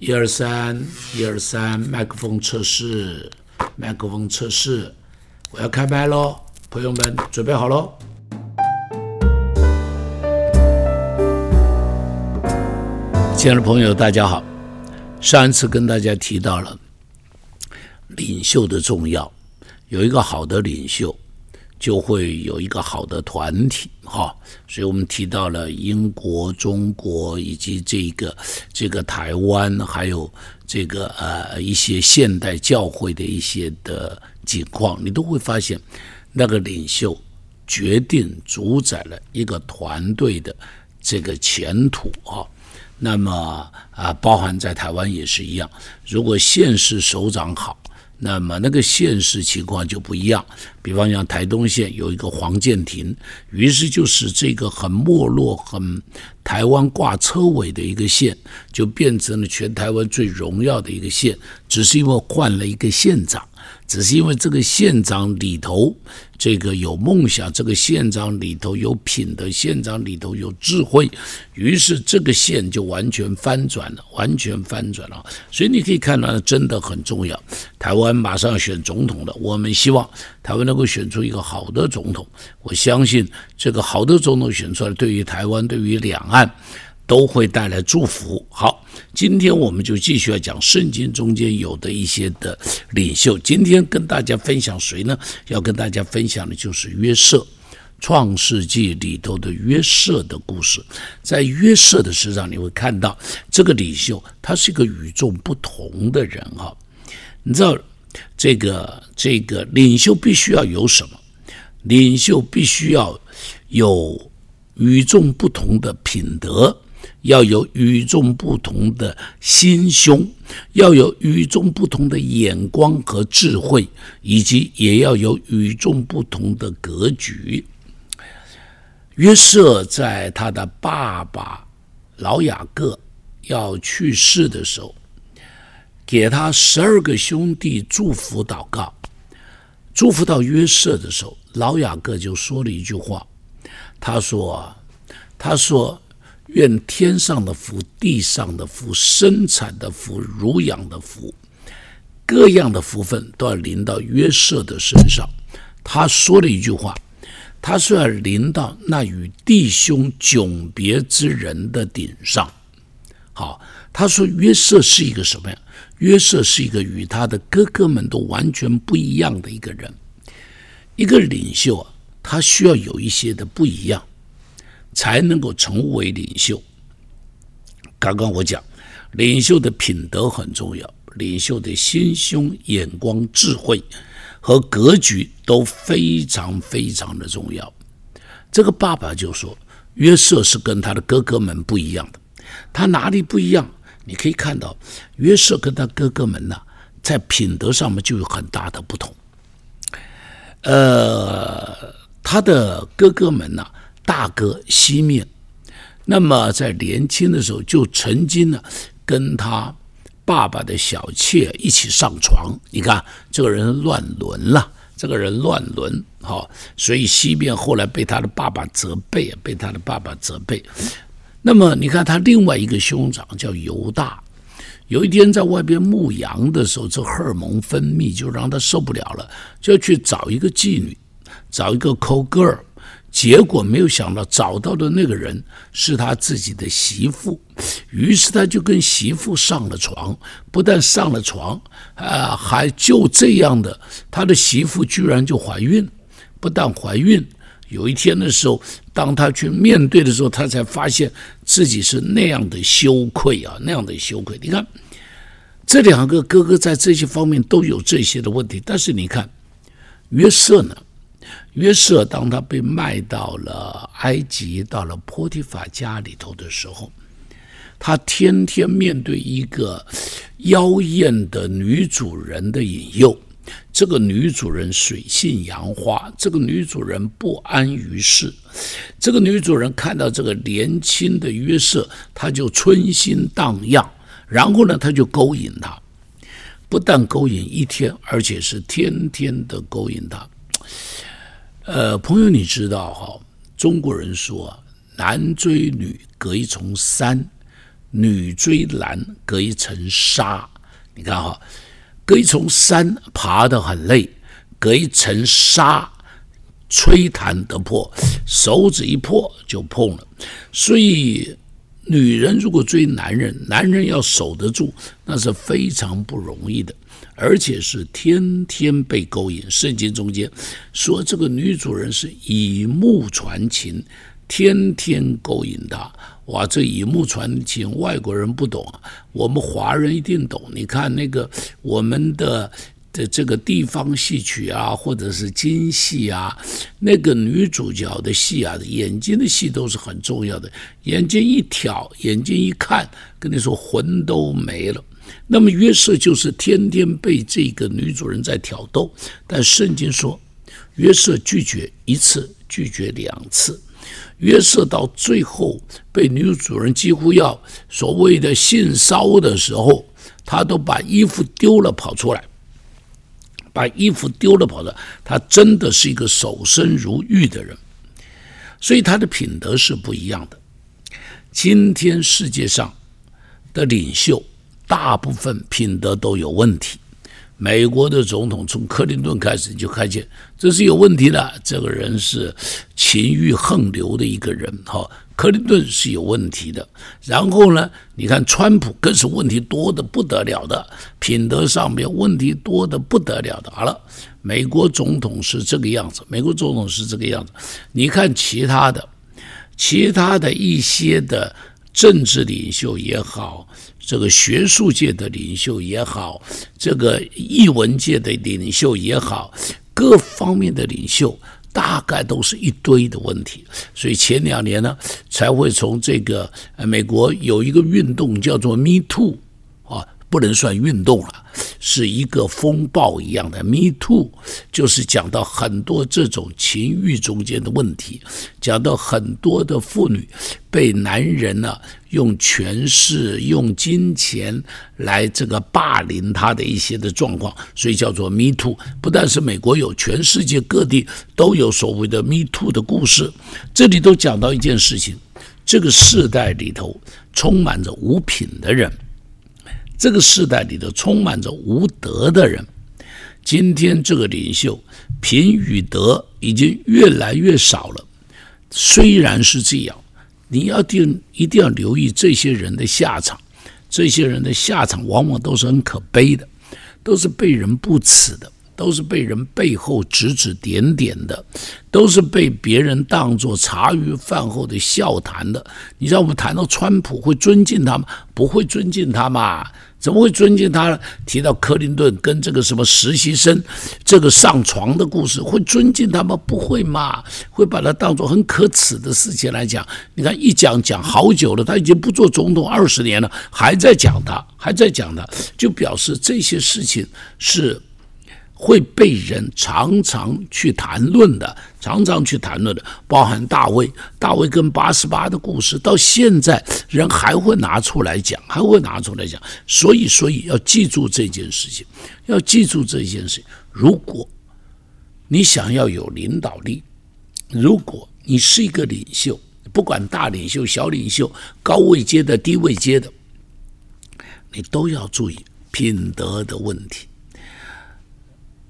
一二三，一二三，麦克风测试，麦克风测试，我要开麦喽，朋友们准备好喽。亲爱的朋友，大家好。上一次跟大家提到了领袖的重要，有一个好的领袖。就会有一个好的团体，哈，所以我们提到了英国、中国以及这个这个台湾，还有这个呃一些现代教会的一些的情况，你都会发现，那个领袖决定主宰了一个团队的这个前途啊。那么啊，包含在台湾也是一样，如果县市首长好。那么那个县市情况就不一样，比方像台东县有一个黄建庭，于是就使这个很没落、很台湾挂车尾的一个县，就变成了全台湾最荣耀的一个县，只是因为换了一个县长。只是因为这个县长里头，这个有梦想，这个县长里头有品德，县长里头有智慧，于是这个县就完全翻转了，完全翻转了。所以你可以看到，真的很重要。台湾马上要选总统了，我们希望台湾能够选出一个好的总统。我相信这个好的总统选出来，对于台湾，对于两岸。都会带来祝福。好，今天我们就继续要讲圣经中间有的一些的领袖。今天跟大家分享谁呢？要跟大家分享的就是约瑟，《创世纪》里头的约瑟的故事。在约瑟的身上，你会看到这个领袖，他是一个与众不同的人哈。你知道，这个这个领袖必须要有什么？领袖必须要有与众不同的品德。要有与众不同的心胸，要有与众不同的眼光和智慧，以及也要有与众不同的格局。约瑟在他的爸爸老雅各要去世的时候，给他十二个兄弟祝福祷告，祝福到约瑟的时候，老雅各就说了一句话，他说：“他说。”愿天上的福、地上的福、生产的福、乳养的福，各样的福分都要临到约瑟的身上。他说了一句话，他说要临到那与弟兄迥别之人的顶上。好，他说约瑟是一个什么呀？约瑟是一个与他的哥哥们都完全不一样的一个人。一个领袖啊，他需要有一些的不一样。才能够成为领袖。刚刚我讲，领袖的品德很重要，领袖的心胸、眼光、智慧和格局都非常非常的重要。这个爸爸就说，约瑟是跟他的哥哥们不一样的。他哪里不一样？你可以看到，约瑟跟他哥哥们呢，在品德上面就有很大的不同。呃，他的哥哥们呢？大哥西面，那么在年轻的时候就曾经呢跟他爸爸的小妾一起上床。你看这个人乱伦了，这个人乱伦，好，所以西面后来被他的爸爸责备，被他的爸爸责备。那么你看他另外一个兄长叫犹大，有一天在外边牧羊的时候，这荷尔蒙分泌就让他受不了了，就去找一个妓女，找一个 call girl。结果没有想到，找到的那个人是他自己的媳妇，于是他就跟媳妇上了床，不但上了床，啊，还就这样的，他的媳妇居然就怀孕，不但怀孕，有一天的时候，当他去面对的时候，他才发现自己是那样的羞愧啊，那样的羞愧。你看，这两个哥哥在这些方面都有这些的问题，但是你看约瑟呢？约瑟当他被卖到了埃及，到了波提法家里头的时候，他天天面对一个妖艳的女主人的引诱。这个女主人水性杨花，这个女主人不安于世。这个女主人看到这个年轻的约瑟，她就春心荡漾，然后呢，她就勾引他，不但勾引一天，而且是天天的勾引他。呃，朋友，你知道哈？中国人说“男追女隔一重山”，女追男隔一层纱。你看哈，隔一重山爬得很累，隔一层纱，吹弹得破，手指一破就碰了。所以。女人如果追男人，男人要守得住，那是非常不容易的，而且是天天被勾引。圣经中间说，这个女主人是以目传情，天天勾引他。哇，这以目传情，外国人不懂，我们华人一定懂。你看那个我们的。的这个地方戏曲啊，或者是京戏啊，那个女主角的戏啊，眼睛的戏都是很重要的。眼睛一挑，眼睛一看，跟你说魂都没了。那么约瑟就是天天被这个女主人在挑逗，但圣经说约瑟拒绝一次，拒绝两次，约瑟到最后被女主人几乎要所谓的性骚的时候，他都把衣服丢了跑出来。把衣服丢了跑了，他真的是一个守身如玉的人，所以他的品德是不一样的。今天世界上的领袖，大部分品德都有问题。美国的总统从克林顿开始，就看见这是有问题的。这个人是情欲横流的一个人，哈。克林顿是有问题的。然后呢，你看川普更是问题多的不得了的，品德上面问题多的不得了的。好了，美国总统是这个样子，美国总统是这个样子。你看其他的，其他的一些的政治领袖也好。这个学术界的领袖也好，这个艺文界的领袖也好，各方面的领袖大概都是一堆的问题，所以前两年呢，才会从这个美国有一个运动叫做 Me Too，不能算运动了。是一个风暴一样的，Me Too，就是讲到很多这种情欲中间的问题，讲到很多的妇女被男人呢用权势、用金钱来这个霸凌她的一些的状况，所以叫做 Me Too。不但是美国有，全世界各地都有所谓的 Me Too 的故事。这里都讲到一件事情：这个世代里头充满着无品的人。这个时代里头充满着无德的人，今天这个领袖品与德已经越来越少了。虽然是这样，你要定一定要留意这些人的下场。这些人的下场往往都是很可悲的，都是被人不耻的。都是被人背后指指点点的，都是被别人当作茶余饭后的笑谈的。你知道我们谈到川普会尊敬他吗？不会尊敬他嘛？怎么会尊敬他呢？提到克林顿跟这个什么实习生这个上床的故事，会尊敬他吗？不会嘛？会把他当作很可耻的事情来讲。你看一讲讲好久了，他已经不做总统二十年了，还在讲他，还在讲他，就表示这些事情是。会被人常常去谈论的，常常去谈论的，包含大卫、大卫跟八十八的故事，到现在人还会拿出来讲，还会拿出来讲。所以，所以要记住这件事情，要记住这件事情。如果你想要有领导力，如果你是一个领袖，不管大领袖、小领袖、高位阶的、低位阶的，你都要注意品德的问题。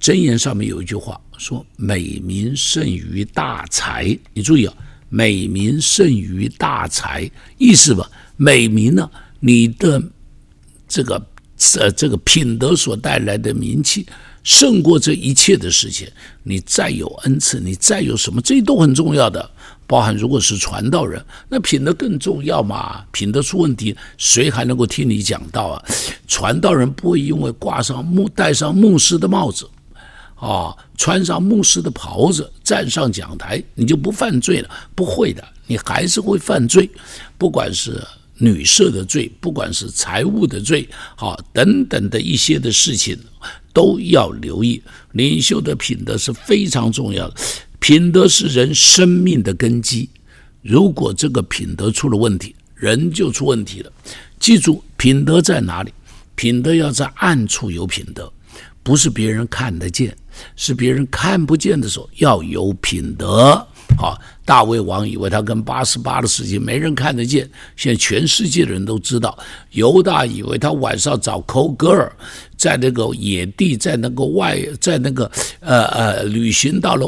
箴言上面有一句话说：“美名胜于大财。”你注意啊，“美名胜于大财”，意思吧？美名呢，你的这个呃这个品德所带来的名气，胜过这一切的事情。你再有恩赐，你再有什么，这都很重要的。包含如果是传道人，那品德更重要嘛？品德出问题，谁还能够听你讲道啊？传道人不会因为挂上牧戴上牧师的帽子。啊，穿上牧师的袍子，站上讲台，你就不犯罪了？不会的，你还是会犯罪。不管是女色的罪，不管是财务的罪，好，等等的一些的事情，都要留意。领袖的品德是非常重要的，品德是人生命的根基。如果这个品德出了问题，人就出问题了。记住，品德在哪里？品德要在暗处有品德，不是别人看得见。是别人看不见的时候，要有品德，好，大卫王以为他跟八十八的事情没人看得见，现在全世界的人都知道。犹大以为他晚上找抠哥儿，在那个野地，在那个外，在那个呃呃旅行到了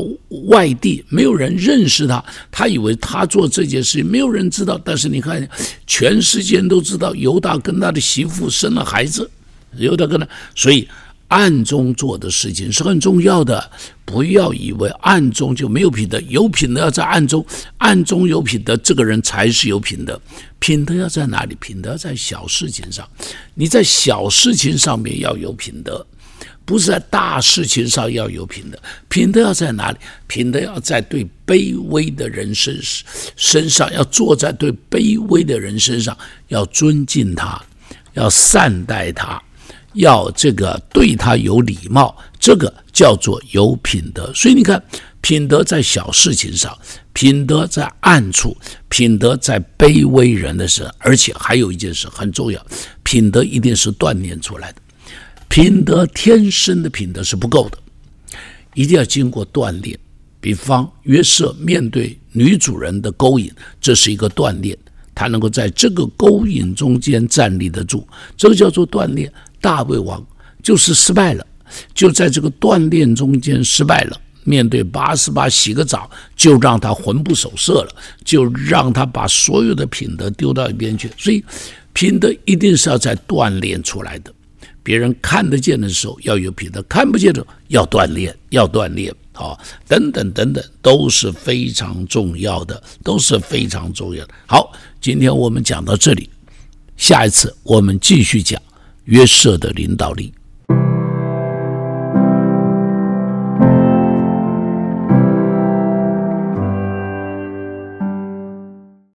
外地，没有人认识他，他以为他做这件事情没有人知道。但是你看，全世界都知道犹大跟他的媳妇生了孩子，犹大跟他，所以。暗中做的事情是很重要的，不要以为暗中就没有品德，有品德要在暗中，暗中有品德，这个人才是有品德。品德要在哪里？品德在小事情上，你在小事情上面要有品德，不是在大事情上要有品德。品德要在哪里？品德要在对卑微的人身身上，要坐在对卑微的人身上，要尊敬他，要善待他。要这个对他有礼貌，这个叫做有品德。所以你看，品德在小事情上，品德在暗处，品德在卑微人的身。而且还有一件事很重要，品德一定是锻炼出来的。品德天生的品德是不够的，一定要经过锻炼。比方约瑟面对女主人的勾引，这是一个锻炼，他能够在这个勾引中间站立得住，这个叫做锻炼。大卫王就是失败了，就在这个锻炼中间失败了。面对八十八洗个澡，就让他魂不守舍了，就让他把所有的品德丢到一边去。所以，品德一定是要在锻炼出来的。别人看得见的时候要有品德，看不见的要锻炼，要锻炼啊，等等等等，都是非常重要的，都是非常重要的。好，今天我们讲到这里，下一次我们继续讲。约瑟的领导力。